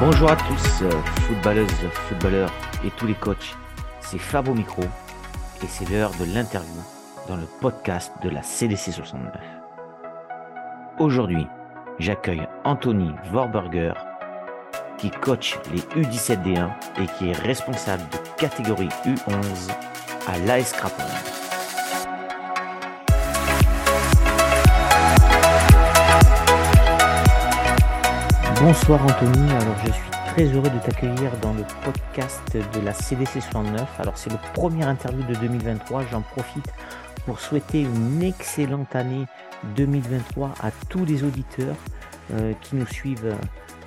Bonjour à tous, euh, footballeuses, footballeurs et tous les coachs. C'est Fab au micro et c'est l'heure de l'interview dans le podcast de la CDC 69. Aujourd'hui, j'accueille Anthony Vorberger qui coach les U17D1 et qui est responsable de catégorie U11 à l'AS Craponne. Bonsoir Anthony, alors je suis très heureux de t'accueillir dans le podcast de la CDC 69. Alors c'est le premier interview de 2023, j'en profite pour souhaiter une excellente année 2023 à tous les auditeurs euh, qui nous suivent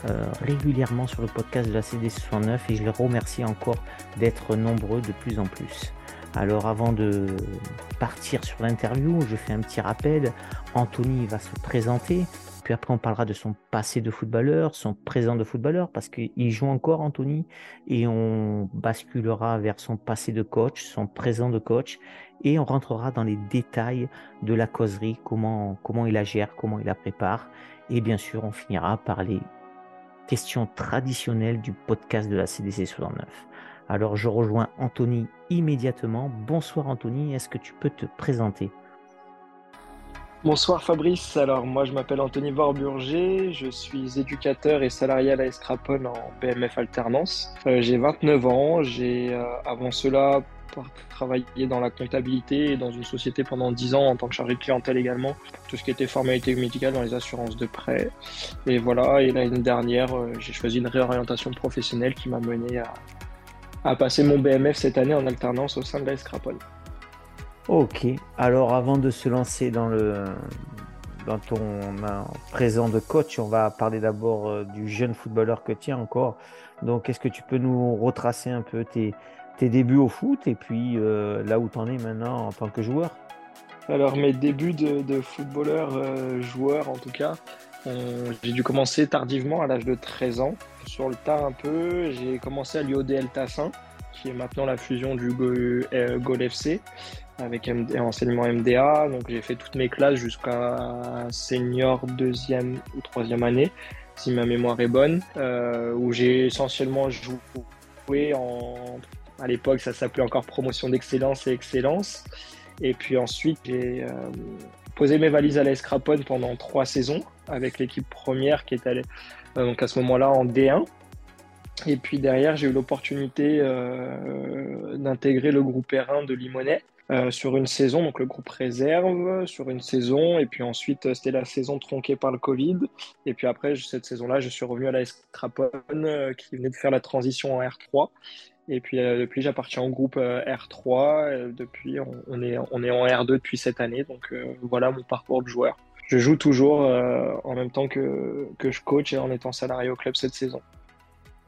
euh, régulièrement sur le podcast de la CDC 69 et je les remercie encore d'être nombreux de plus en plus. Alors avant de partir sur l'interview, je fais un petit rappel. Anthony va se présenter, puis après, on parlera de son passé de footballeur, son présent de footballeur, parce qu'il joue encore, Anthony, et on basculera vers son passé de coach, son présent de coach, et on rentrera dans les détails de la causerie, comment, il la gère, comment il la prépare, et bien sûr, on finira par les questions traditionnelles du podcast de la CDC 69. Alors, je rejoins Anthony immédiatement. Bonsoir, Anthony, est-ce que tu peux te présenter? Bonsoir Fabrice, alors moi je m'appelle Anthony Vorburger, je suis éducateur et salarié à la en BMF alternance. Euh, j'ai 29 ans, j'ai euh, avant cela travaillé dans la comptabilité et dans une société pendant 10 ans en tant que chargé de clientèle également, tout ce qui était formalité médicale dans les assurances de prêt. Et voilà, et l'année dernière euh, j'ai choisi une réorientation professionnelle qui m'a mené à, passer mon BMF cette année en alternance au sein de la. Ok, alors avant de se lancer dans, le, dans ton présent de coach, on va parler d'abord euh, du jeune footballeur que tu es encore. Donc, est-ce que tu peux nous retracer un peu tes, tes débuts au foot et puis euh, là où tu en es maintenant en tant que joueur? Alors, mes débuts de, footballeur, euh, joueur en tout cas, j'ai dû commencer tardivement à l'âge de 13 ans. Sur le tard un peu, j'ai commencé à l'IODL Tassin, qui est maintenant la fusion du Gol FC avec un enseignement MDA. Donc j'ai fait toutes mes classes jusqu'à senior deuxième ou troisième année, si ma mémoire est bonne, euh, où j'ai essentiellement joué en... À l'époque, ça s'appelait encore promotion d'excellence et excellence. Et puis ensuite, j'ai euh, posé mes valises à la Scrapone pendant trois saisons avec l'équipe première qui est allée euh, donc à ce moment-là en D1. Et puis derrière, j'ai eu l'opportunité d'intégrer le groupe R1 de Limonet euh, sur une saison, donc le groupe réserve sur une saison, et puis ensuite euh, c'était la saison tronquée par le Covid, et puis après cette saison-là, je suis revenu à la Estrapone euh, qui venait de faire la transition en R3, et puis depuis j'appartiens au groupe R3, depuis on, est, on est en R2 depuis cette année, donc voilà mon parcours de joueur. Je joue toujours en même temps que, que je coach et en étant salarié au club cette saison.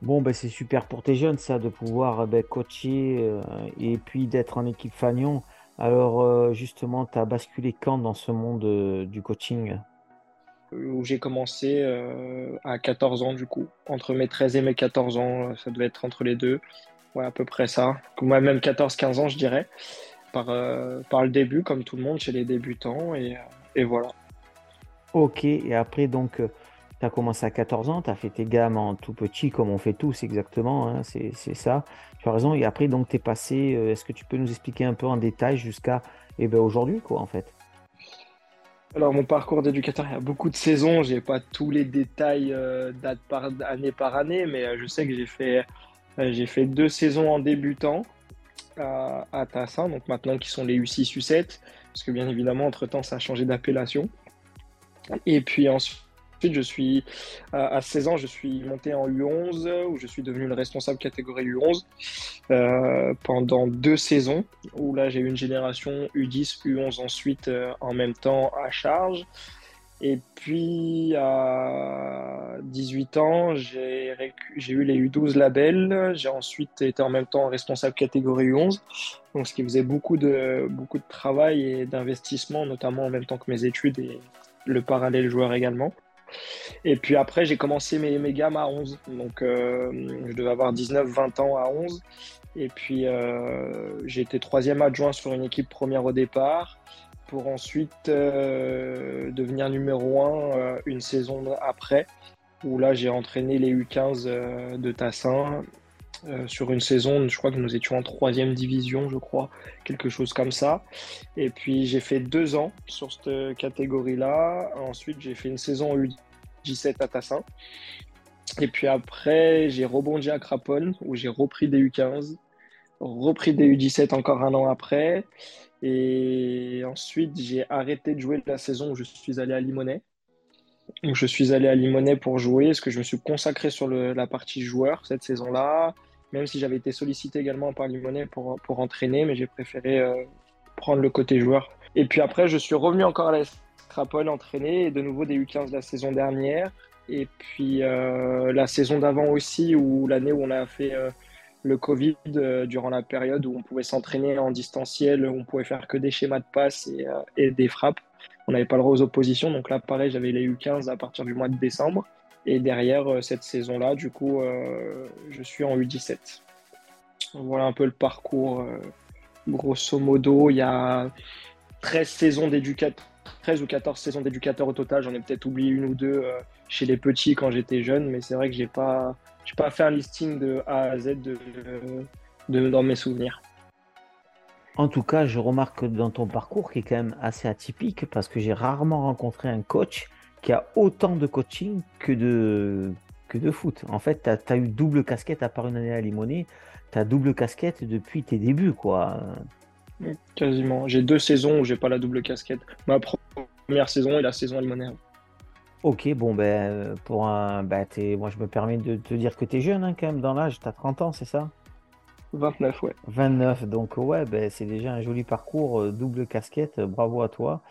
Bon, ben, c'est super pour tes jeunes, ça, de pouvoir ben, coacher et puis d'être en équipe Fagnon. Alors euh, justement, tu as basculé quand dans ce monde euh, du coaching? Où j'ai commencé euh, à 14 ans du coup. Entre mes 13 et mes 14 ans, ça devait être entre les deux. Ouais, à peu près ça. Moi même 14-15 ans, je dirais. Par, par le début, comme tout le monde, chez les débutants. Et, et voilà. Ok, et après donc tu as commencé à 14 ans, tu as fait tes gammes en tout petit, comme on fait tous exactement, hein, c'est ça. Tu as raison. Et après, donc, tu es passé, euh, est-ce que tu peux nous expliquer un peu en détail jusqu'à eh ben, aujourd'hui, quoi, en fait? Alors mon parcours d'éducateur, il y a beaucoup de saisons, j'ai pas tous les détails euh, date par année par année, mais euh, je sais que j'ai fait j'ai fait deux saisons en débutant à, à Tassin, donc maintenant qui sont les U6 U7, parce que bien évidemment entre temps ça a changé d'appellation. Et puis ensuite Ensuite, je suis à 16 ans, je suis monté en U11 où je suis devenu le responsable catégorie U11 euh, pendant deux saisons où là j'ai eu une génération U10, U11 ensuite euh, en même temps à charge. Et puis à 18 ans, j'ai eu les U12 labels. J'ai ensuite été en même temps responsable catégorie U11, donc ce qui faisait beaucoup de, beaucoup de travail et d'investissement, notamment en même temps que mes études et le parallèle joueur également. Et puis après, j'ai commencé mes, mes, gammes à 11. Donc, euh, je devais avoir 19-20 ans à 11. Et puis, euh, j'ai été troisième adjoint sur une équipe première au départ pour ensuite euh, devenir numéro 1 une saison après. où là j'ai entraîné les U15 de Tassin sur une saison. Je crois que nous étions en troisième division, je crois, quelque chose comme ça. Et puis j'ai fait deux ans sur cette catégorie-là. Ensuite j'ai fait une saison U17 à Tassin. Et puis après, j'ai rebondi à Craponne, où j'ai repris des U15, repris des U17 encore un an après. Et ensuite, j'ai arrêté de jouer la saison où je suis allé à Limonest. Je suis allé à Limonest pour jouer, parce que je me suis consacré sur la partie joueur cette saison-là, même si j'avais été sollicité également par Limonest pour, entraîner, mais j'ai préféré euh, prendre le côté joueur. Et puis après, je suis revenu encore à la Craponne entraîner, de nouveau des U15 la saison dernière. Et puis euh, la saison d'avant aussi, ou l'année où on a fait euh, le Covid, euh, durant la période où on pouvait s'entraîner en distanciel, on pouvait faire que des schémas de passe et, des frappes. On n'avait pas le droit aux oppositions. Donc là, pareil, j'avais les U15 à partir du mois de décembre. Et derrière cette saison-là, du coup, je suis en U17. Voilà un peu le parcours. grosso modo, il y a 13 saisons d'éducateur 13 ou 14 saisons d'éducateur au total. J'en ai peut-être oublié une ou deux euh, chez les petits quand j'étais jeune, mais c'est vrai que j'ai pas, pas fait un listing de A à Z de, de, dans mes souvenirs. En tout cas, je remarque dans ton parcours qui est quand même assez atypique parce que j'ai rarement rencontré un coach qui a autant de coaching que de, que de foot. En fait, tu as, eu double casquette à part une année à Limonet. Tu as double casquette depuis tes débuts, quoi. Quasiment. J'ai deux saisons où j'ai pas la double casquette. Ma première saison et la saison alimentaire. Ok, bon, ben, pour un. Ben, moi, je me permets de te dire que tu es jeune hein, quand même dans l'âge. Tu as 30 ans, c'est ça? 29, ouais. 29, donc ouais, ben, c'est déjà un joli parcours, euh, double casquette. Bravo à toi.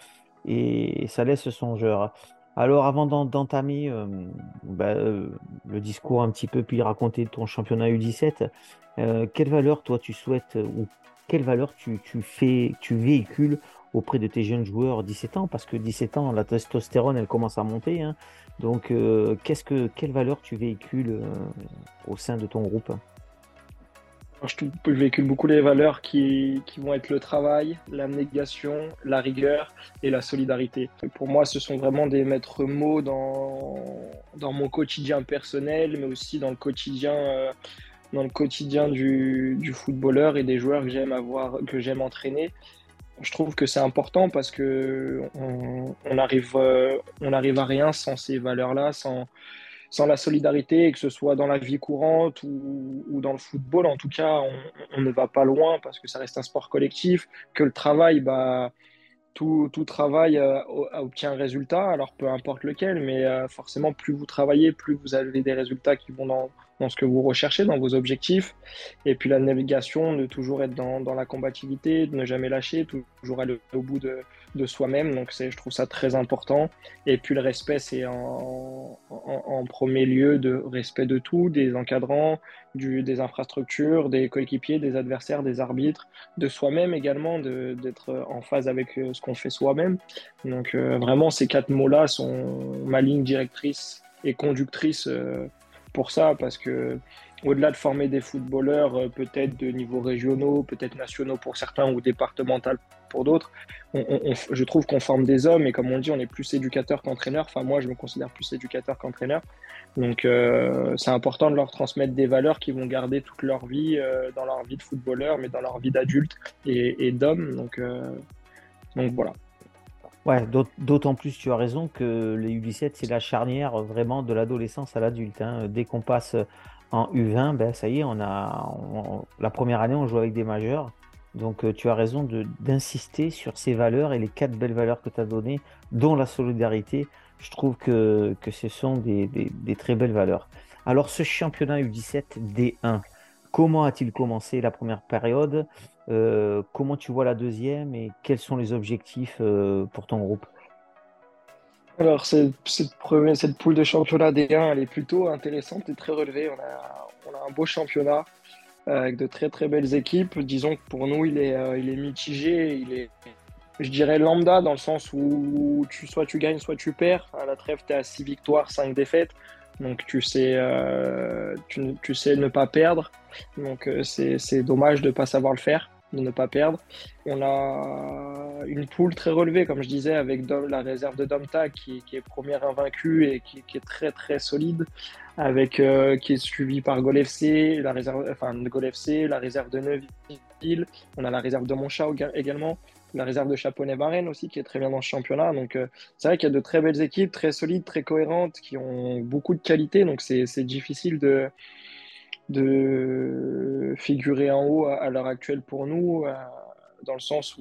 Et ça laisse songeur. Alors, avant d'entamer euh, ben, euh, le discours un petit peu, puis raconter ton championnat U17, quelle valeur toi tu souhaites ou quelle valeur tu, fais, tu véhicules auprès de tes jeunes joueurs 17 ans Parce que 17 ans, la testostérone, elle commence à monter. Hein. Donc, euh, qu'est-ce que, quelle valeur tu véhicules euh, au sein de ton groupe? Je, véhicule beaucoup les valeurs qui, vont être le travail, l'abnégation, la rigueur et la solidarité. pour moi, ce sont vraiment des maîtres mots dans, mon quotidien personnel, mais aussi dans le quotidien euh, dans le quotidien du, footballeur et des joueurs que j'aime entraîner. Je trouve que c'est important parce que on, arrive, euh, on arrive à rien sans ces valeurs-là, sans, sans la solidarité, que ce soit dans la vie courante ou, dans le football. En tout cas, on, ne va pas loin parce que ça reste un sport collectif, que le travail, bah, tout, tout, travail euh, obtient un résultat, alors peu importe lequel, mais euh, forcément, plus vous travaillez, plus vous avez des résultats qui vont dans, dans ce que vous recherchez, dans vos objectifs. Et puis la navigation, de toujours être dans, dans la combativité, de ne jamais lâcher, toujours aller au bout de, de soi-même. Donc je trouve ça très important. Et puis le respect, c'est en, premier lieu de respect de tout, des encadrants, du, des infrastructures, des coéquipiers, des adversaires, des arbitres, de soi-même également, d'être en phase avec euh, ce qu'on fait soi-même. Donc euh, vraiment, ces quatre mots-là sont ma ligne directrice et conductrice. Euh, pour ça, parce que au-delà de former des footballeurs, euh, peut-être de niveau régionaux, peut-être nationaux pour certains ou départemental pour d'autres, je trouve qu'on forme des hommes et comme on dit, on est plus éducateur qu'entraîneur. Enfin, moi, je me considère plus éducateur qu'entraîneur. Donc, euh, c'est important de leur transmettre des valeurs qui vont garder toute leur vie euh, dans leur vie de footballeur, mais dans leur vie d'adulte et, d'homme. Donc, donc voilà. Ouais, d'autant plus tu as raison que les U17, c'est la charnière vraiment de l'adolescence à l'adulte. Hein. Dès qu'on passe en U20, ben, ça y est, on a la première année, on joue avec des majeurs. Donc euh, tu as raison d'insister sur ces valeurs et les quatre belles valeurs que tu as données, dont la solidarité. Je trouve que, que ce sont des, des très belles valeurs. Alors ce championnat U17 D1, comment a-t-il commencé la première période? Euh, comment tu vois la deuxième et quels sont les objectifs euh, pour ton groupe? Alors, cette, cette, poule de championnat D1, elle est plutôt intéressante et très relevée. On a, un beau championnat euh, avec de très très belles équipes. Disons que pour nous, il est, il est mitigé. Il est, je dirais, lambda dans le sens où tu, soit tu gagnes, soit tu perds. À la trêve, tu à 6 victoires, 5 défaites. Donc tu sais, tu, tu, sais ne pas perdre. Donc c'est dommage de ne pas savoir le faire de ne pas perdre. On a une poule très relevée, comme je disais, avec la réserve de Domta qui, est première invaincue et qui, est très très solide, avec euh, qui est suivi par Gol FC, la réserve, enfin la réserve de Neuville, on a la réserve de Monchat également, la réserve de Chaponnet-Varenne aussi qui est très bien dans ce championnat. Donc euh, c'est vrai qu'il y a de très belles équipes, très solides, très cohérentes, qui ont beaucoup de qualité. Donc c'est difficile de de figurer en haut à, l'heure actuelle pour nous, euh, dans le sens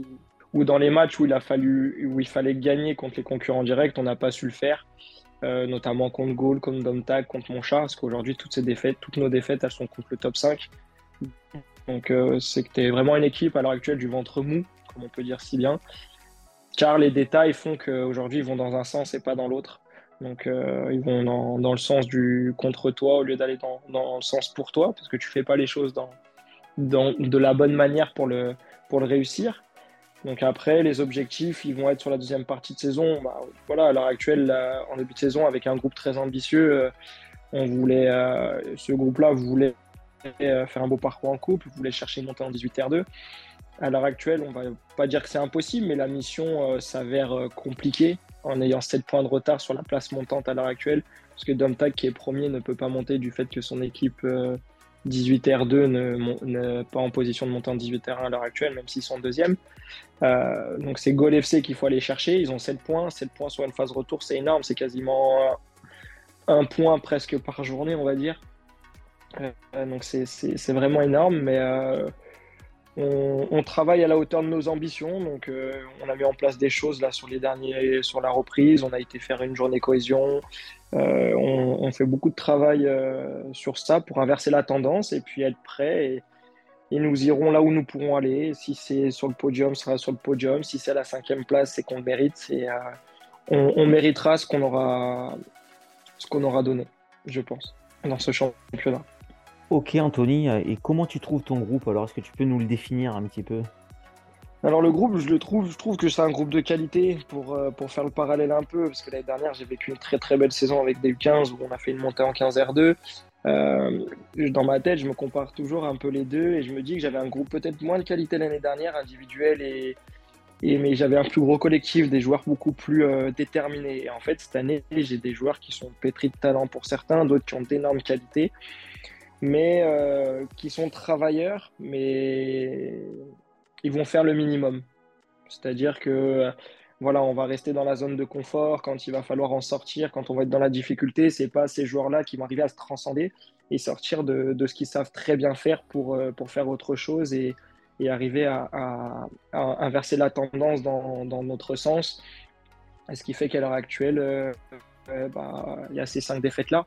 où, dans les matchs où il a fallu, où il fallait gagner contre les concurrents directs, on n'a pas su le faire, euh, notamment contre Gaulle, contre Domtag, contre Monchat, parce qu'aujourd'hui toutes ces défaites, toutes nos défaites, elles sont contre le top 5. Donc euh, c'est que vraiment une équipe à l'heure actuelle du ventre mou, comme on peut dire si bien, car les détails font qu'aujourd'hui ils vont dans un sens et pas dans l'autre. Donc, euh, ils vont dans, le sens du contre toi au lieu d'aller dans, le sens pour toi, parce que tu fais pas les choses de la bonne manière pour le, réussir. Donc après, les objectifs, ils vont être sur la deuxième partie de saison. Bah, voilà, à l'heure actuelle, en début de saison, avec un groupe très ambitieux, euh, on voulait, euh, ce groupe-là voulait faire un beau parcours en coupe, voulait chercher une montée en 18 R2. À l'heure actuelle, on va pas dire que c'est impossible, mais la mission s'avère compliquée en ayant 7 points de retard sur la place montante à l'heure actuelle, parce que Domtag, qui est premier, ne peut pas monter du fait que son équipe 18R2 euh, n'est pas en position de monter en 18R1 à l'heure actuelle, même s'ils sont deuxième. Euh, donc c'est Gol FC qu'il faut aller chercher. Ils ont 7 points. 7 points sur une phase retour, c'est énorme. C'est quasiment un point presque par journée, on va dire. Euh, donc c'est vraiment énorme. Mais on, travaille à la hauteur de nos ambitions, donc euh, on a mis en place des choses là sur les derniers, sur la reprise. On a été faire une journée cohésion. Euh, on, fait beaucoup de travail euh, sur ça pour inverser la tendance et puis être prêt. Et, nous irons là où nous pourrons aller. Si c'est sur le podium, sera sur le podium. Si c'est à la cinquième place, c'est qu'on le mérite. On, on, méritera ce qu'on aura, ce qu'on aura donné, je pense, dans ce championnat. Ok Anthony, et comment tu trouves ton groupe Alors? Est-ce que tu peux nous le définir un petit peu? Alors le groupe, je le trouve, je trouve que c'est un groupe de qualité pour, euh, pour faire le parallèle un peu, parce que l'année dernière j'ai vécu une très très belle saison avec des U15 où on a fait une montée en 15 R2. Euh, dans ma tête, je me compare toujours un peu les deux et je me dis que j'avais un groupe peut-être moins de qualité l'année dernière, individuel et, et mais j'avais un plus gros collectif, des joueurs beaucoup plus euh, déterminés. Et en fait cette année j'ai des joueurs qui sont pétris de talent pour certains, d'autres qui ont d'énormes qualités mais euh, qui sont travailleurs, mais ils vont faire le minimum. C'est-à-dire que voilà, on va rester dans la zone de confort quand il va falloir en sortir, quand on va être dans la difficulté. C'est pas ces joueurs-là qui vont arriver à se transcender et sortir de, ce qu'ils savent très bien faire pour, euh, pour faire autre chose et, arriver à, inverser la tendance dans, notre sens. ce qui fait qu'à l'heure actuelle, euh, bah, il y a ces cinq défaites-là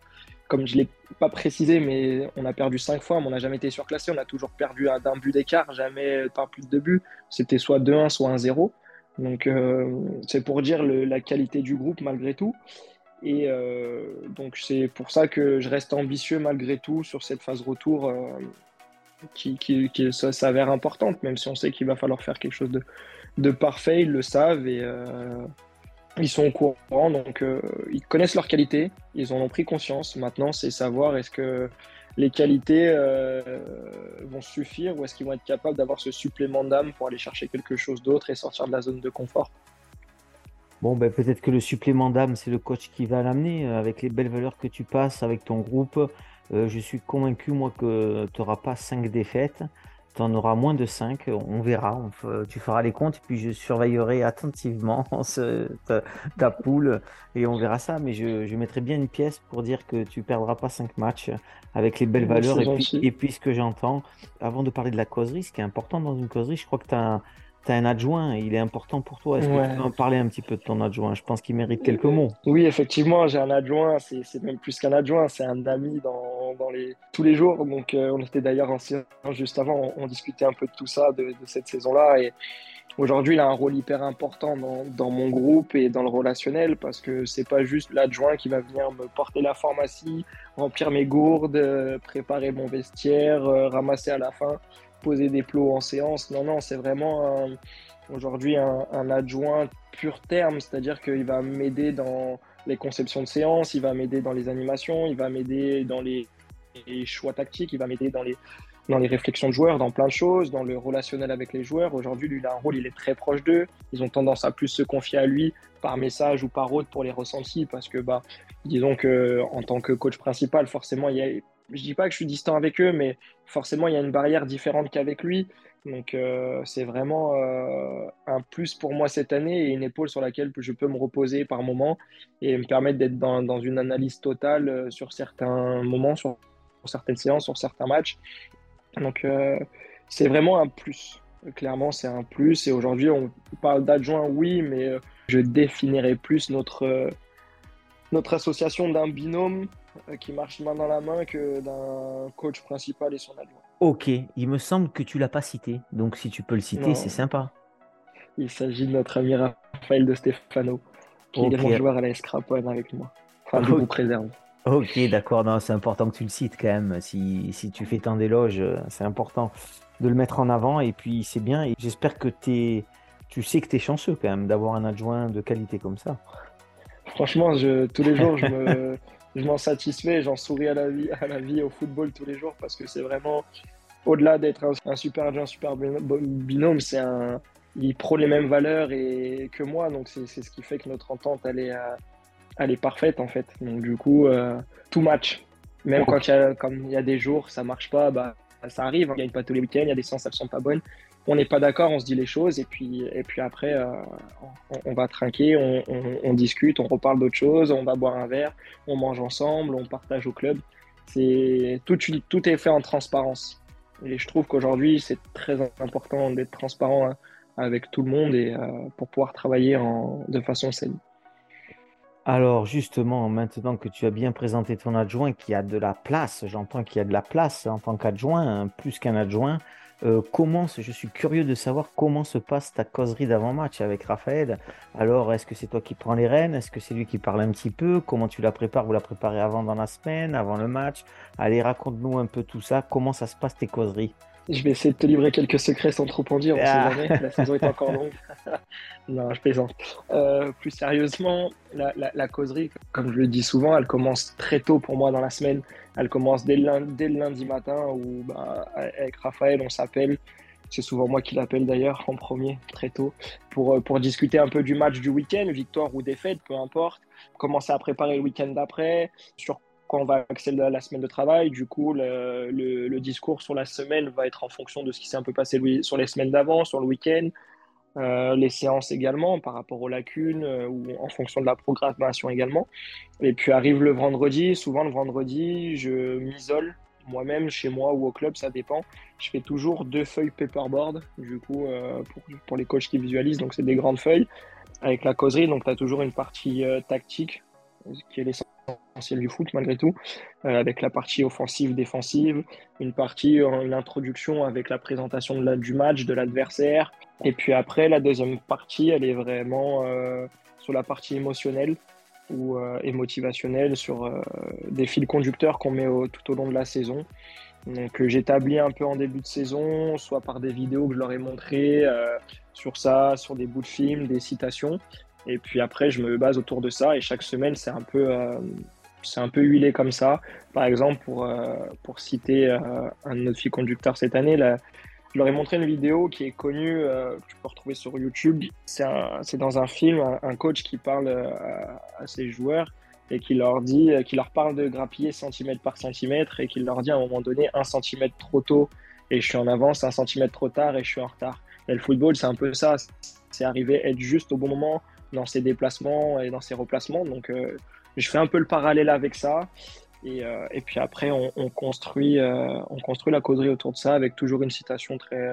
comme je ne l'ai pas précisé, mais on a perdu cinq fois, mais on n'a jamais été surclassé. On a toujours perdu d'un but d'écart, jamais par plus de buts. C'était soit 2-1, soit 1-0. Donc, euh, c'est pour dire la qualité du groupe malgré tout. Et euh, donc, c'est pour ça que je reste ambitieux malgré tout sur cette phase retour euh, qui s'avère importante, même si on sait qu'il va falloir faire quelque chose de, de parfait. Ils le savent et ils sont au courant, donc euh, ils connaissent leurs qualités, ils en ont pris conscience. Maintenant, c'est savoir est-ce que les qualités euh, vont suffire ou est-ce qu'ils vont être capables d'avoir ce supplément d'âme pour aller chercher quelque chose d'autre et sortir de la zone de confort. Bon, ben, peut-être que le supplément d'âme, c'est le coach qui va l'amener euh, avec les belles valeurs que tu passes avec ton groupe. je suis convaincu, moi, que tu n'auras pas cinq défaites tu en auras moins de 5, on verra, tu feras les comptes, puis je surveillerai attentivement ta, poule et on verra ça. Mais je, mettrai bien une pièce pour dire que tu perdras pas 5 matchs avec les belles valeurs. Et puis, et puis, ce que j'entends, avant de parler de la causerie, ce qui est important dans une causerie, je crois que tu as un adjoint, il est important pour toi. Est-ce que tu peux en parler un petit peu de ton adjoint? Je pense qu'il mérite quelques mots. Oui, effectivement, j'ai un adjoint, c'est même plus qu'un adjoint, c'est un ami dans, tous les jours. Donc, euh, on était d'ailleurs en séance juste avant, on, discutait un peu de tout ça, de, cette saison-là. Et aujourd'hui, il a un rôle hyper important dans, mon groupe et dans le relationnel parce que c'est pas juste l'adjoint qui va venir me porter la pharmacie, remplir mes gourdes, euh, préparer mon vestiaire, euh, ramasser à la fin poser des plots en séance. Non, non, c'est vraiment aujourd'hui un, adjoint pur terme, c'est-à-dire qu'il va m'aider dans les conceptions de séance, il va m'aider dans les animations, il va m'aider dans les, choix tactiques, il va m'aider dans les, dans les réflexions de joueurs, dans plein de choses, dans le relationnel avec les joueurs. Aujourd'hui, lui, il a un rôle, il est très proche d'eux. Ils ont tendance à plus se confier à lui par message ou par autre pour les ressentis parce que, bah, disons que en tant que coach principal, forcément, il y a, je dis pas que je suis distant avec eux, mais forcément, il y a une barrière différente qu'avec lui. Donc, euh, c'est vraiment euh, un plus pour moi cette année et une épaule sur laquelle je peux me reposer par moment et me permettre d'être dans, dans, une analyse totale euh, sur certains moments, sur, sur certaines séances, sur certains matchs. Donc, euh, c'est vraiment un plus. Clairement, c'est un plus. Et aujourd'hui, on parle d'adjoint, oui, mais euh, je définirais plus notre, euh, notre association d'un binôme qui marche main dans la main que d'un coach principal et son adjoint. Ok, il me semble que tu l'as pas cité. Donc, si tu peux le citer, c'est sympa. Il s'agit de notre ami Raphaël de Stefano, qui okay. est également joueur à la Scrapone avec moi. Enfin, je vous préserve. Ok, d'accord. C'est important que tu le cites quand même. Si, si tu fais tant d'éloges, c'est important de le mettre en avant. Et puis, c'est bien. Et j'espère que es, tu sais que tu es chanceux quand même d'avoir un adjoint de qualité comme ça. Franchement, je, tous les jours, je me, je m'en satisfais. J'en souris à la, vie, à la vie, au football tous les jours parce que c'est vraiment, au-delà d'être un, un, super adjoint, un super binôme, c'est un, il prône les mêmes valeurs et, que moi. Donc, c'est ce qui fait que notre entente, elle est. Elle est parfaite en fait. Donc du coup, euh, tout match. Même quand il y, a, comme il y a des jours, ça marche pas, bah, ça arrive. Il n'y a pas tous les week-ends, il y a des séances, elles sont pas bonnes. On n'est pas d'accord, on se dit les choses et puis, et puis après, euh, on, on, va trinquer, on, on, on discute, on reparle d'autres choses, on va boire un verre, on mange ensemble, on partage au club. C'est tout, tout est fait en transparence. Et je trouve qu'aujourd'hui, c'est très important d'être transparent hein, avec tout le monde et euh, pour pouvoir travailler en, de façon saine. Alors justement, maintenant que tu as bien présenté ton adjoint, qui a de la place, j'entends qu'il y a de la place en tant qu'adjoint, hein, plus qu'un adjoint, euh, comment, je suis curieux de savoir comment se passe ta causerie d'avant-match avec Raphaël. Alors, est-ce que c'est toi qui prends les rênes? Est-ce que c'est lui qui parle un petit peu? Comment tu la prépares? Vous la préparez avant dans la semaine, avant le match? Allez, raconte-nous un peu tout ça. Comment ça se passe tes causeries? Je vais essayer de te livrer quelques secrets sans trop en dire, on ah. sait jamais, la saison est encore longue. non, je plaisante. Euh, plus sérieusement, la, la, la, causerie, comme je le dis souvent, elle commence très tôt pour moi dans la semaine. Elle commence dès le lundi, matin où bah, avec Raphaël, on s'appelle. C'est souvent moi qui l'appelle d'ailleurs en premier, très tôt, pour, euh, pour discuter un peu du match du week-end, victoire ou défaite, peu importe. Commencer à préparer le week-end d'après, sur quand on va accéder à la semaine de travail, du coup, le, discours sur la semaine va être en fonction de ce qui s'est un peu passé sur les semaines d'avant, sur le week-end, euh, les séances également par rapport aux lacunes euh, ou en fonction de la programmation également. Et puis arrive le vendredi, souvent le vendredi, je m'isole moi-même chez moi ou au club, ça dépend. Je fais toujours deux feuilles paperboard, du coup, euh, pour, pour, les coachs qui visualisent, donc c'est des grandes feuilles avec la causerie, donc tu as toujours une partie euh, tactique qui est l'essentiel du foot malgré tout, euh, avec la partie offensive, défensive, une partie, euh, une introduction avec la présentation de la, du match, de l'adversaire, et puis après la deuxième partie, elle est vraiment euh, sur la partie émotionnelle ou euh, et motivationnelle, sur euh, des fils conducteurs qu'on met tout au long de la saison. Donc j'établis un peu en début de saison, soit par des vidéos que je leur ai montrées sur ça, sur des bouts de films, des citations, et puis après, je me base autour de ça. Et chaque semaine, c'est un peu, euh, c'est un peu huilé comme ça. Par exemple, pour, euh, pour citer euh, un de nos fils conducteurs cette année, je leur ai montré une vidéo qui est connue, que tu peux retrouver sur YouTube. C'est, dans un film, un, coach qui parle à, ses joueurs et qui leur dit, qui leur parle de grappiller centimètre par centimètre et qui leur dit à un moment donné un centimètre trop tôt et je suis en avance, un centimètre trop tard et je suis en retard. Et le football, c'est un peu ça. C'est arriver être juste au bon moment, dans ses déplacements et dans ses replacements. Donc, euh, je fais un peu le parallèle avec ça. Et, euh, et puis après, on, on construit, euh, on construit la causerie autour de ça avec toujours une citation très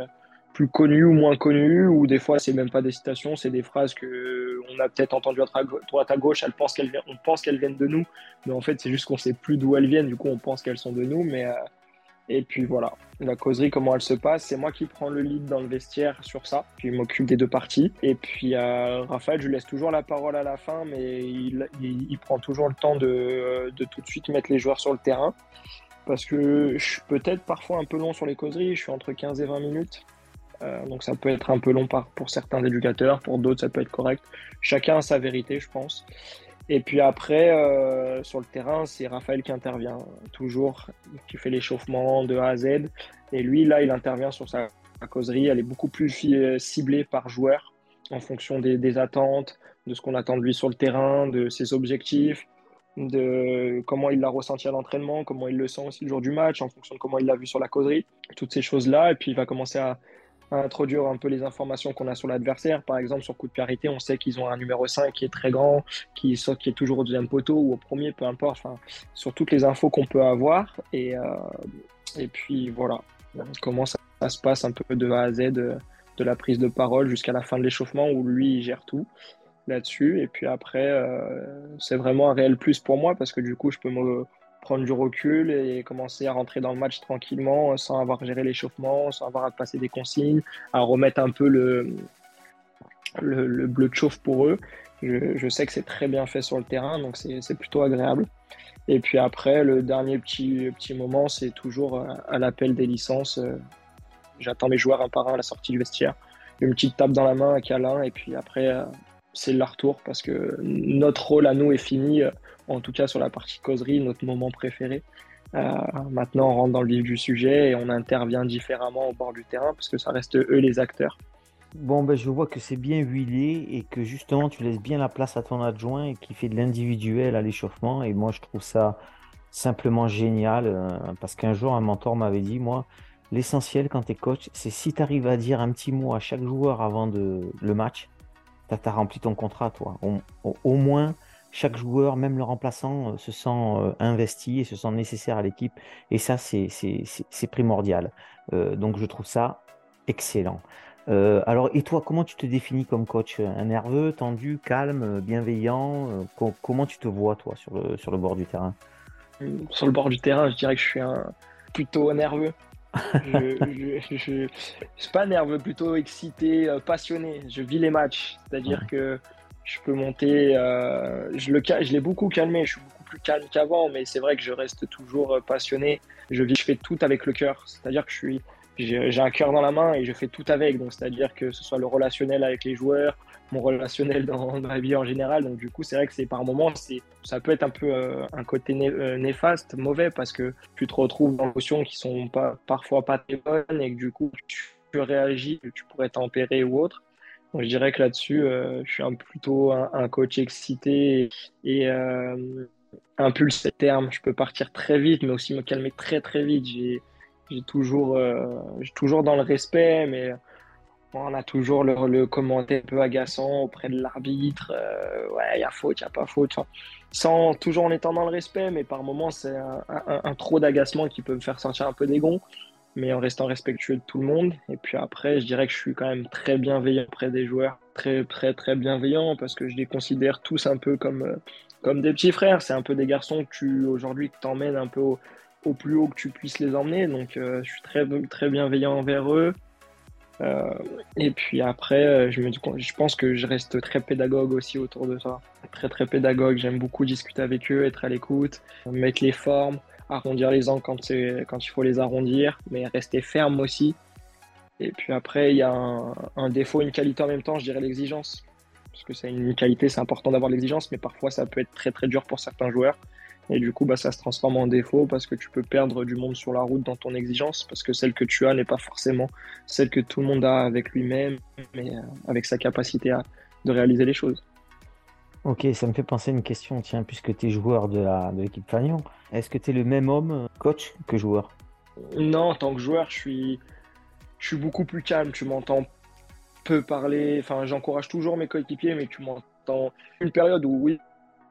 plus connue ou moins connue, ou des fois, c'est même pas des citations, c'est des phrases que on a peut-être entendues à droite à gauche, elles pensent on pense qu'elles viennent de nous, mais en fait, c'est juste qu'on sait plus d'où elles viennent, du coup, on pense qu'elles sont de nous, mais et puis voilà, la causerie, comment elle se passe, c'est moi qui prends le lead dans le vestiaire sur ça, puis je m'occupe des deux parties. Et puis euh, Raphaël, je lui laisse toujours la parole à la fin, mais il, il, il prend toujours le temps de, de, tout de suite mettre les joueurs sur le terrain. Parce que je suis peut-être parfois un peu long sur les causeries, je suis entre 15 et 20 minutes. Euh, donc ça peut être un peu long pour certains éducateurs, pour d'autres ça peut être correct. Chacun a sa vérité, je pense. Et puis après, euh, sur le terrain, c'est Raphaël qui intervient, toujours, qui fait l'échauffement de A à Z. Et lui, là, il intervient sur sa, causerie. Elle est beaucoup plus ciblée par joueur en fonction des, attentes, de ce qu'on attend de lui sur le terrain, de ses objectifs, de comment il l'a ressenti à l'entraînement, comment il le sent aussi le jour du match, en fonction de comment il l'a vu sur la causerie, toutes ces choses-là. Et puis il va commencer à, introduire un peu les informations qu'on a sur l'adversaire. Par exemple, sur coup de pied arrêté, on sait qu'ils ont un numéro 5 qui est très grand, qui, qui est toujours au deuxième poteau ou au premier, peu importe. Sur toutes les infos qu'on peut avoir. Et, euh, puis voilà, comment ça, se passe un peu de A à Z, de, de la prise de parole jusqu'à la fin de l'échauffement où lui, il gère tout là-dessus. Et puis après, euh, c'est vraiment un réel plus pour moi parce que du coup, je peux me prendre du recul et commencer à rentrer dans le match tranquillement sans avoir géré l'échauffement, sans avoir à passer des consignes, à remettre un peu le, le, bleu de chauffe pour eux. Je, sais que c'est très bien fait sur le terrain, donc c'est plutôt agréable. Et puis après, le dernier petit, petit moment, c'est toujours euh, à l'appel des licences. Euh, j'attends mes joueurs un par un à la sortie du vestiaire. Une petite tape dans la main, un câlin, et puis après, c'est leur retour parce que notre rôle à nous est fini, euh, en tout cas sur la partie causerie, notre moment préféré. Euh, maintenant, on rentre dans le vif du sujet et on intervient différemment au bord du terrain parce que ça reste eux les acteurs. Bon, ben, je vois que c'est bien huilé et que justement tu laisses bien la place à ton adjoint et qui fait de l'individuel à l'échauffement. Et moi, je trouve ça simplement génial euh, parce qu'un jour, un mentor m'avait dit, moi, l'essentiel quand tu es coach, c'est si tu arrives à dire un petit mot à chaque joueur avant de, le match, tu as, rempli ton contrat, toi. Au, moins, chaque joueur, même le remplaçant, euh, se sent euh, investi et se sent nécessaire à l'équipe. Et ça, c'est primordial. Euh, donc, je trouve ça excellent. alors, et toi, comment tu te définis comme coach? Un nerveux, tendu, calme, bienveillant? Comment tu te vois, toi, sur le, sur le bord du terrain? Sur le bord du terrain, je dirais que je suis un plutôt nerveux je, je, suis pas nerveux, plutôt excité, passionné. Je vis les matchs, c'est-à-dire que je peux monter. Euh, je l'ai beaucoup calmé. Je suis beaucoup plus calme qu'avant, mais c'est vrai que je reste toujours euh, passionné. Je fais tout avec le cœur. C'est-à-dire que je suis, j'ai un cœur dans la main et je fais tout avec. Donc, c'est-à-dire que ce soit le relationnel avec les joueurs, mon relationnel dans, la vie en général. Donc, du coup, c'est vrai que c'est par moments, ça peut être un peu euh, un côté néfaste, mauvais, parce que tu te retrouves dans émotions qui sont pas, parfois pas très bonnes et que du coup, tu, réagis, tu pourrais tempérer ou autre. Je dirais que là-dessus, euh, je suis plutôt un, coach excité et, impulsé terme. Je peux partir très vite, mais aussi me calmer très très vite. J'ai toujours, euh, toujours dans le respect, mais on a toujours le, le commentaire un peu agaçant auprès de l'arbitre. Euh, ouais, il y a faute, il n'y a pas faute. sans toujours en étant dans le respect, mais par moments, c'est un, trop d'agacement qui peut me faire sortir un peu des mais en restant respectueux de tout le monde. Et puis après, je dirais que je suis quand même très bienveillant auprès des joueurs, très, très, très bienveillant, parce que je les considère tous un peu comme, euh, comme des petits frères. C'est un peu des garçons que tu, aujourd'hui, t'emmènes un peu au plus haut que tu puisses les emmener. Donc, euh, je suis très, très bienveillant envers eux. Euh, et puis après, je, me, je pense que je reste très pédagogue aussi autour de ça. Très, très pédagogue. J'aime beaucoup discuter avec eux, être à l'écoute, mettre les formes, arrondir les angles quand, quand il faut les arrondir, mais rester ferme aussi. Et puis après, il y a un, défaut, une qualité en même temps, je dirais l'exigence. Parce que c'est une qualité, c'est important d'avoir l'exigence, mais parfois ça peut être très très dur pour certains joueurs. Et du coup, bah, ça se transforme en défaut parce que tu peux perdre du monde sur la route dans ton exigence, parce que celle que tu as n'est pas forcément celle que tout le monde a avec lui-même, mais euh, avec sa capacité à, de réaliser les choses. Ok, ça me fait penser à une question, tiens, puisque tu es joueur de l'équipe de Fagnon, est-ce que tu es le même homme, coach, que joueur? Non, en tant que joueur, je suis, je suis beaucoup plus calme, tu m'entends peu parler, enfin j'encourage toujours mes coéquipiers, mais tu m'entends une période où oui,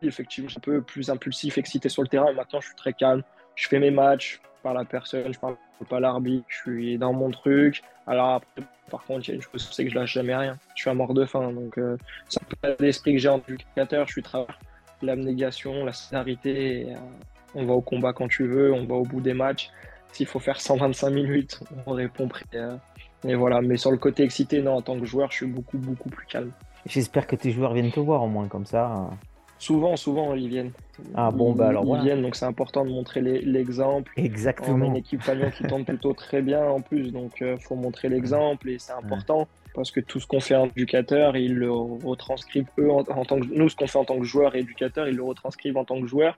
effectivement, un peu plus impulsif, excité sur le terrain. Maintenant, je suis très calme. Je fais mes matchs, je parle à personne, je parle pas à l'arbitre, je suis dans mon truc. Alors après, par contre, il y a une chose, que je lâche jamais rien. Je suis un mort de faim. Donc, euh, c'est un peu l'esprit que j'ai en éducateur. Je suis travers l'abnégation, la solidarité. Euh, on va au combat quand tu veux, on va au bout des matchs. S'il faut faire 125 minutes, on répond prêt. Euh, et voilà, mais sur le côté excité, non, en tant que joueur, je suis beaucoup, beaucoup plus calme. J'espère que tes joueurs viennent te voir au moins comme ça. Souvent, souvent, ils viennent. Ah bon, bah alors ils viennent, donc c'est important de montrer l'exemple. Exactement. On a une équipe Fagnon qui tombe plutôt très bien en plus, donc il euh, faut montrer l'exemple et c'est important. parce que tout ce qu'on fait en éducateur, ils le retranscrivent eux en, tant que nous, ce qu'on fait en tant que joueur et éducateur, ils le retranscrivent en tant que joueur.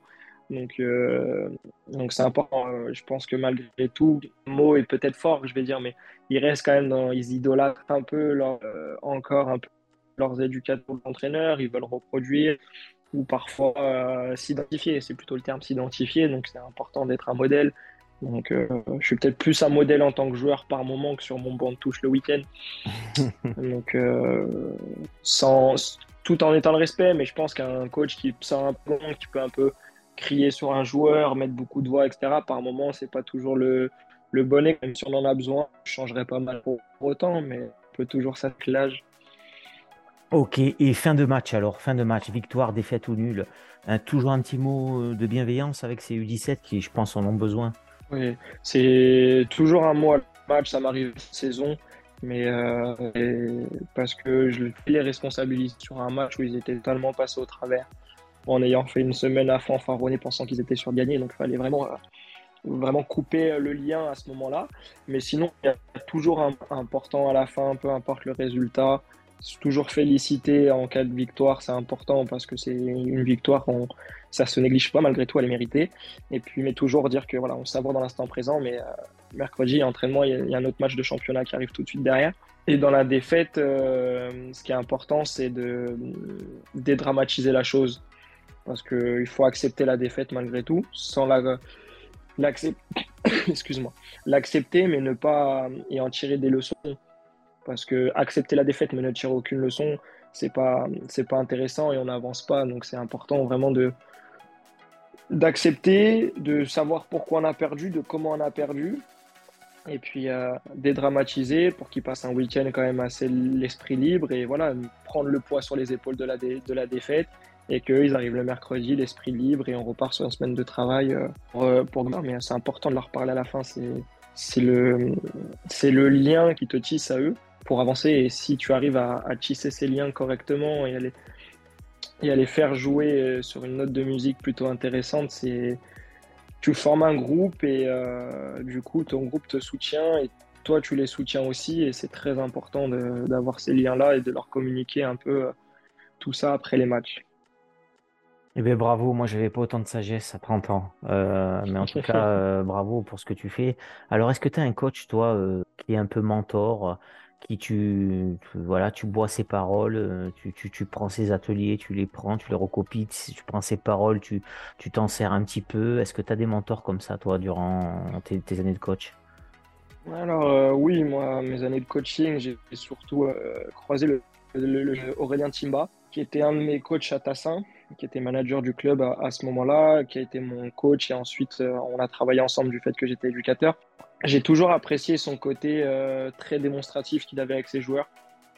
Donc, euh, donc c'est important. Euh, je pense que malgré tout, le mot est peut-être fort, je vais dire, mais ils restent quand même dans, ils idolâtrent un peu leur, encore un peu leurs éducateurs, entraîneurs, ils veulent reproduire ou parfois s'identifier. C'est plutôt le terme s'identifier. Donc, c'est important d'être un modèle. Donc, je suis peut-être plus un modèle en tant que joueur par moment que sur mon banc de touche le week-end. donc, sans, tout en étant le respect, mais je pense qu'un coach qui sort un peu, qui peut un peu crier sur un joueur, mettre beaucoup de voix, etc. Par moment, c'est pas toujours le, le bonnet, même si on en a besoin. Je changerais pas mal pour, autant, mais on peut toujours s'attelage. Ok, et fin de match alors, fin de match, victoire, défaite ou nul. toujours un petit mot euh, de bienveillance avec ces U17 qui, je pense, en ont besoin. Oui, c'est toujours un mot à match, ça m'arrive saison, mais euh, parce que je les responsabilise sur un match où ils étaient totalement passés au travers en ayant fait une semaine à fanfaronner pensant qu'ils étaient sur gagner. Donc il fallait vraiment, euh, vraiment couper le lien à ce moment-là. Mais sinon, il y a toujours un, important à la fin, peu importe le résultat. Toujours féliciter en cas de victoire, c'est important parce que c'est une victoire, on, ça se néglige pas malgré tout, elle est méritée. Et puis, mais toujours dire que voilà, on savoure dans l'instant présent, mais euh, mercredi, entraînement, il y, a, un autre match de championnat qui arrive tout de suite derrière. Et dans la défaite, euh, ce qui est important, c'est de dédramatiser la chose parce qu'il faut accepter la défaite malgré tout, sans la, l'accepter, excuse-moi, l'accepter mais ne pas et en tirer des leçons. Parce que accepter la défaite mais ne tirer aucune leçon, c'est pas c'est pas intéressant et on n'avance pas. Donc c'est important vraiment de d'accepter, de savoir pourquoi on a perdu, de comment on a perdu, et puis euh, dédramatiser pour qu'il passe un week-end quand même assez l'esprit libre et voilà prendre le poids sur les épaules de la, de la défaite et qu'ils arrivent le mercredi, l'esprit libre, et on repart sur une semaine de travail euh, pour, euh, pour Mais c'est important de leur parler à la fin. C'est le, le lien qui te tisse à eux pour avancer. Et si tu arrives à, à tisser ces liens correctement et à les, et à les faire jouer euh, sur une note de musique plutôt intéressante, c'est tu formes un groupe et du coup ton groupe te soutient et toi tu les soutiens aussi et c'est très important d'avoir ces liens-là et de leur communiquer un peu tout ça après les matchs. Eh bien, bravo, moi j'avais pas autant de sagesse à 30 ans. Euh, mais en tout cas, euh, bravo pour ce que tu fais. Alors, est-ce que tu as un coach, toi, euh, qui est un peu mentor, qui tu, voilà, tu bois ses paroles, tu, tu, prends ses ateliers, tu les prends, tu les recopies, tu prends ses paroles, tu tu t'en sers un petit peu. Est-ce que tu as des mentors comme ça, toi, durant tes, années de coach? Alors, oui, moi, mes années de coaching, j'ai surtout croisé le, Aurélien Timba, qui était un de mes coachs à Tassin qui était manager du club à, ce moment-là, qui a été mon coach et ensuite euh, on a travaillé ensemble du fait que j'étais éducateur. J'ai toujours apprécié son côté euh, très démonstratif qu'il avait avec ses joueurs.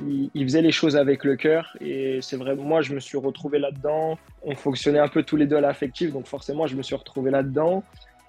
Il, faisait les choses avec le cœur et c'est vrai, moi je me suis retrouvé là-dedans. On fonctionnait un peu tous les deux à l'affectif, donc forcément je me suis retrouvé là-dedans.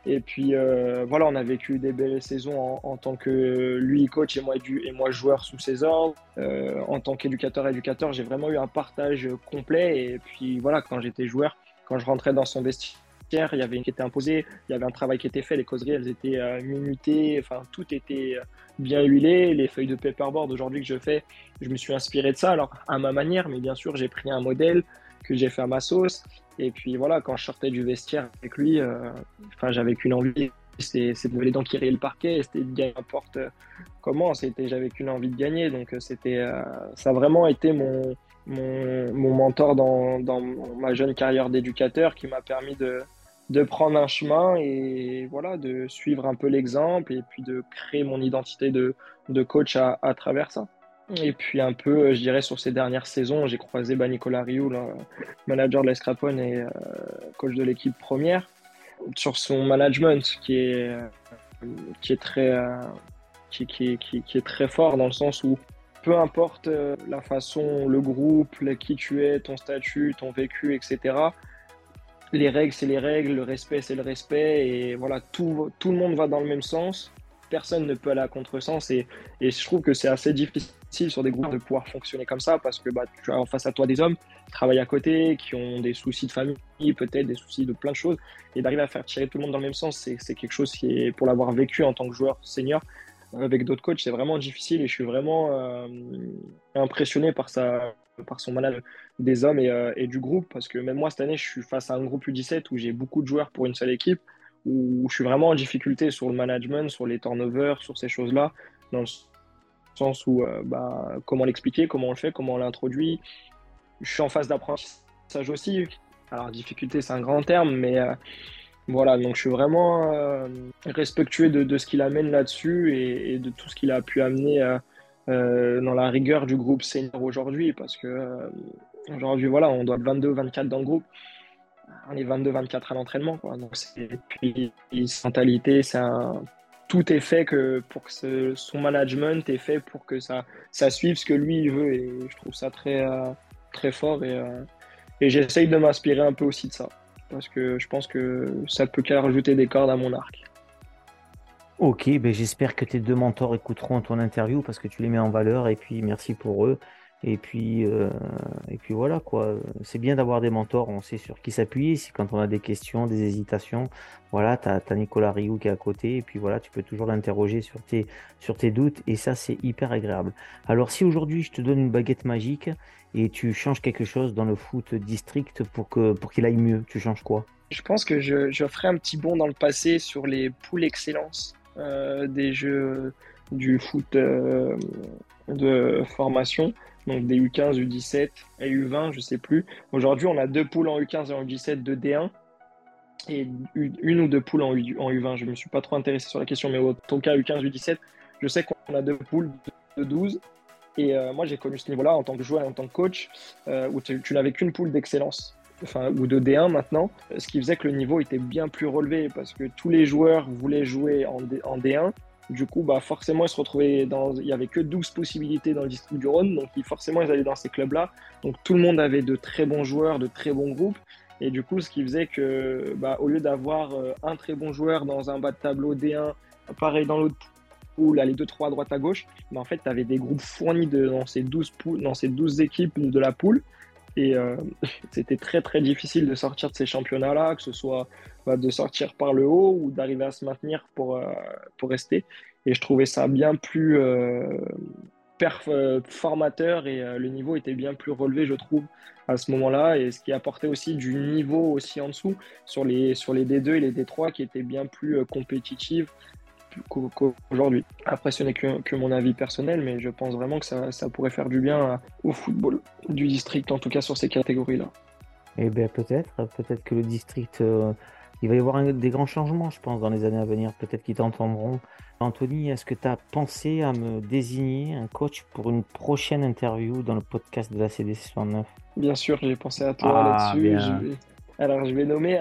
Et puis euh, voilà, on a vécu des belles saisons en, tant que lui coach et moi, joueur sous ses ordres. Euh, en tant qu'éducateur éducateur, j'ai vraiment eu un partage complet. Et puis voilà, quand j'étais joueur, quand je rentrais dans son vestiaire, il y avait une qui était imposée, il y avait un travail qui était fait, les causeries elles étaient euh, minutées, enfin tout était bien huilé. Les feuilles de paperboard aujourd'hui que je fais, je me suis inspiré de ça, alors à ma manière, mais bien sûr j'ai pris un modèle que j'ai fait à ma sauce. Et puis voilà, quand je sortais du vestiaire avec lui, euh, enfin, j'avais qu'une envie, c'était de lever les dents le parquet, c'était de gagner n'importe comment, j'avais qu'une envie de gagner. Donc euh, c'était, euh, ça a vraiment été mon, mon, mon mentor dans, dans, ma jeune carrière d'éducateur qui m'a permis de, de prendre un chemin et voilà, de suivre un peu l'exemple et puis de créer mon identité de, de coach à, à travers ça. Et puis un peu, je dirais, sur ces dernières saisons, j'ai croisé bah, Nicolas Rioux, manager de l'Escrapone et euh, coach de l'équipe première, sur son management qui est, euh, qui est très, euh, qui, qui, qui, qui, est très fort dans le sens où peu importe la façon, le groupe, qui tu es, ton statut, ton vécu, etc. Les règles, c'est les règles, le respect, c'est le respect, et voilà, tout, tout le monde va dans le même sens. Personne ne peut aller à contresens et, et je trouve que c'est assez difficile sur des groupes de pouvoir fonctionner comme ça parce que bah, tu as en face à toi des hommes qui travaillent à côté, qui ont des soucis de famille, peut-être des soucis de plein de choses, et d'arriver à faire tirer tout le monde dans le même sens, c'est quelque chose qui est, pour l'avoir vécu en tant que joueur senior, avec d'autres coachs, c'est vraiment difficile et je suis vraiment euh, impressionné par, sa, par son management des hommes et, et, du groupe parce que même moi cette année, je suis face à un groupe U17 où j'ai beaucoup de joueurs pour une seule équipe, où je suis vraiment en difficulté sur le management, sur les turnovers, sur ces choses-là, dans le sens où bah, comment l'expliquer, comment on le fait, comment on l'introduit. Je suis en phase d'apprentissage aussi. Alors difficulté, c'est un grand terme, mais voilà, donc je suis vraiment euh, respectueux de, ce qu'il amène là-dessus et, de tout ce qu'il a pu amener euh, euh, dans la rigueur du groupe senior aujourd'hui, parce que aujourd'hui, voilà, on doit être 22-24 dans le groupe. On est 22-24 à l'entraînement, Donc c'est puis mentalité, tout est fait pour que son management est fait pour que ça, suive ce que lui il veut et je trouve ça très, très fort et j'essaye de m'inspirer un peu aussi de ça parce que je pense que ça peut qu'à rajouter des cordes à mon arc. Ok, ben j'espère que tes deux mentors écouteront ton interview parce que tu les mets en valeur et puis merci pour eux. Et puis, euh, et puis voilà quoi. C'est bien d'avoir des mentors, on sait sur qui s'appuyer. Si quand on a des questions, des hésitations, voilà, tu as, Nicolas Rioux qui est à côté. Et puis voilà, tu peux toujours l'interroger sur tes, sur tes doutes. Et ça, c'est hyper agréable. Alors si aujourd'hui je te donne une baguette magique et tu changes quelque chose dans le foot district pour que pour qu'il aille mieux, tu changes quoi? Je pense que je, je, ferai un petit bond dans le passé sur les poules excellence euh, des jeux du foot euh, de formation donc des U15, U17 et U20, je sais plus. Aujourd'hui, on a deux poules en U15 et en U17 de D1 et une ou deux poules en, U, 20 Je ne me suis pas trop intéressé sur la question, mais au ton cas U15, U17, je sais qu'on a deux poules de 12. Et euh, moi, j'ai connu ce niveau-là en tant que joueur et en tant que coach, euh, où tu, n'avais qu'une poule d'excellence, enfin, ou de D1 maintenant, ce qui faisait que le niveau était bien plus relevé parce que tous les joueurs voulaient jouer en, en D1 du coup, bah, forcément, ils se retrouvaient dans. Il n'y avait que 12 possibilités dans le district du Rhône, donc forcément, ils allaient dans ces clubs-là. Donc tout le monde avait de très bons joueurs, de très bons groupes. Et du coup, ce qui faisait que, bah, au lieu d'avoir euh, un très bon joueur dans un bas de tableau D1, pareil dans l'autre poule, les 2-3 à droite à gauche, bah, en fait, tu avais des groupes fournis de, dans, ces 12 poules, dans ces 12 équipes de la poule. Et euh, c'était très très difficile de sortir de ces championnats-là, que ce soit de sortir par le haut ou d'arriver à se maintenir pour, euh, pour rester. Et je trouvais ça bien plus euh, formateur et le niveau était bien plus relevé, je trouve, à ce moment-là. Et ce qui apportait aussi du niveau aussi en dessous sur les, sur les D2 et les D3 qui étaient bien plus compétitives qu'aujourd'hui. Après, ce n'est que, mon avis personnel, mais je pense vraiment que ça, pourrait faire du bien au football du district, en tout cas sur ces catégories-là. Eh bien, peut-être. Peut-être que le district, euh, il va y avoir des grands changements, je pense, dans les années à venir. Peut-être qu'ils t'entendront. Anthony, est-ce que tu as pensé à me désigner un coach pour une prochaine interview dans le podcast de la CDC 69 Bien sûr, j'ai pensé à toi ah, là-dessus. Alors, je vais nommer,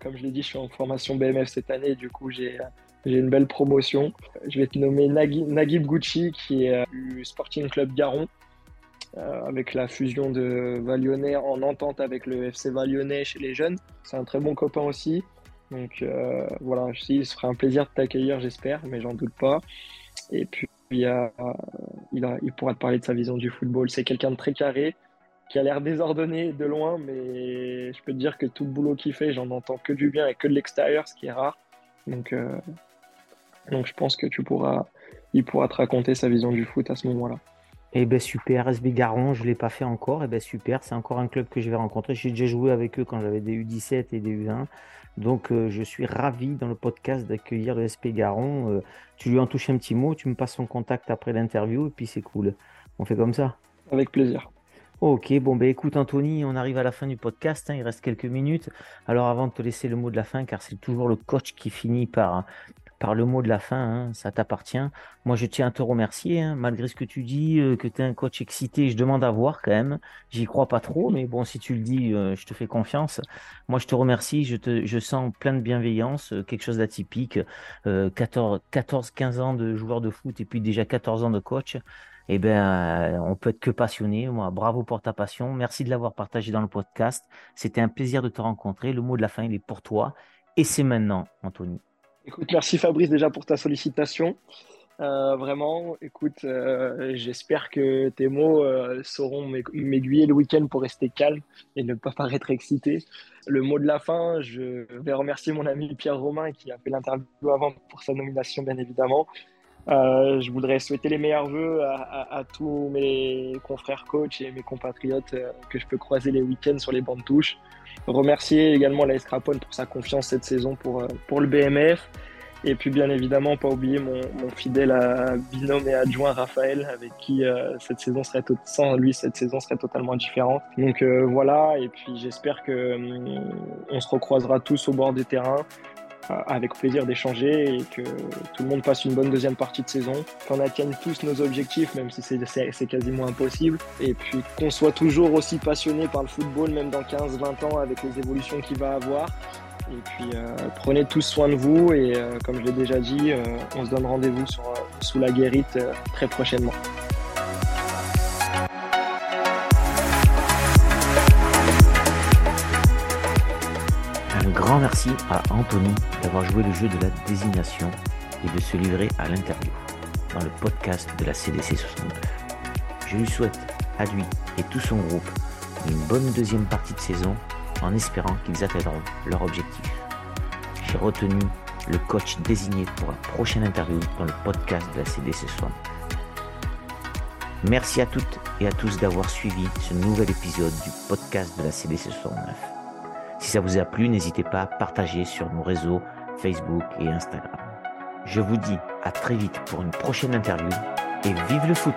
comme je l'ai dit, je suis en formation BMF cette année, du coup, j'ai une belle promotion. Je vais te nommer Nagib Gucci, qui est euh, du Sporting Club Garon, euh, avec la fusion de Valyonnais en entente avec le FC Valyonnais chez les jeunes. C'est un très bon copain aussi. Donc euh, voilà, il se fera un plaisir de t'accueillir, j'espère, mais j'en doute pas. Et puis, il, a, il, pourra te parler de sa vision du football. C'est quelqu'un de très carré, qui a l'air désordonné de loin, mais je peux te dire que tout le boulot qu'il fait, j'en entends que du bien et que de l'extérieur, ce qui est rare. Donc, donc je pense que tu pourras, il pourra te raconter sa vision du foot à ce moment-là. Eh ben super, SB Garon, je ne l'ai pas fait encore. Eh ben super, c'est encore un club que je vais rencontrer. J'ai déjà joué avec eux quand j'avais des U17 et des U1. Donc euh, je suis ravi dans le podcast d'accueillir le SP Garon. Euh, tu lui en touches un petit mot, tu me passes son contact après l'interview et puis c'est cool. On fait comme ça. Avec plaisir. Ok, bon ben écoute Anthony, on arrive à la fin du podcast, hein, il reste quelques minutes. Alors avant de te laisser le mot de la fin, car c'est toujours le coach qui finit par par le mot de la fin, hein, ça t'appartient. Moi, je tiens à te remercier, hein, malgré ce que tu dis, euh, que tu es un coach excité, je demande à voir quand même. J'y crois pas trop, mais bon, si tu le dis, euh, je te fais confiance. Moi, je te remercie, je, te, sens plein de bienveillance, euh, quelque chose d'atypique. 14, 14, 15 ans de joueur de foot et puis déjà 14 ans de coach. Eh ben, on peut être que passionné. Moi, bravo pour ta passion. Merci de l'avoir partagé dans le podcast. C'était un plaisir de te rencontrer. Le mot de la fin, il est pour toi. Et c'est maintenant, Anthony. Écoute, merci Fabrice déjà pour ta sollicitation. Euh, vraiment, écoute, euh, j'espère que tes mots euh, sauront m'aiguiller le week-end pour rester calme et ne pas paraître excité. Le mot de la fin, je vais remercier mon ami Pierre Romain qui a fait l'interview avant pour sa nomination, bien évidemment. Euh, je voudrais souhaiter les meilleurs voeux à, tous mes confrères coachs et mes compatriotes euh, que je peux croiser les week-ends sur les bancs de touche. Remercier également la Scrapone pour sa confiance cette saison pour, euh, pour le BMF. Et puis bien évidemment, pas oublier mon, fidèle binôme et adjoint Raphaël, avec qui cette saison serait sans lui cette saison serait totalement différente. Donc voilà, et puis j'espère que hum, on se recroisera tous au bord des terrains. Euh, avec plaisir d'échanger et que tout le monde passe une bonne deuxième partie de saison, qu'on atteigne tous nos objectifs, même si c'est quasiment impossible, et puis qu'on soit toujours aussi passionné par le football, même dans 15-20 ans, avec les évolutions qu'il va avoir. Et puis euh, prenez tous soin de vous et euh, comme je l'ai déjà dit, on se donne rendez-vous sous la guérite très prochainement. Merci à Anthony d'avoir joué le jeu de la désignation et de se livrer à l'interview dans le podcast de la CDC 69. Je lui souhaite à lui et tout son groupe une bonne deuxième partie de saison en espérant qu'ils atteindront leur objectif. J'ai retenu le coach désigné pour un prochain interview dans le podcast de la CDC 69. Merci à toutes et à tous d'avoir suivi ce nouvel épisode du podcast de la CDC 69. Si ça vous a plu, n'hésitez pas à partager sur nos réseaux Facebook et Instagram. Je vous dis à très vite pour une prochaine interview et vive le foot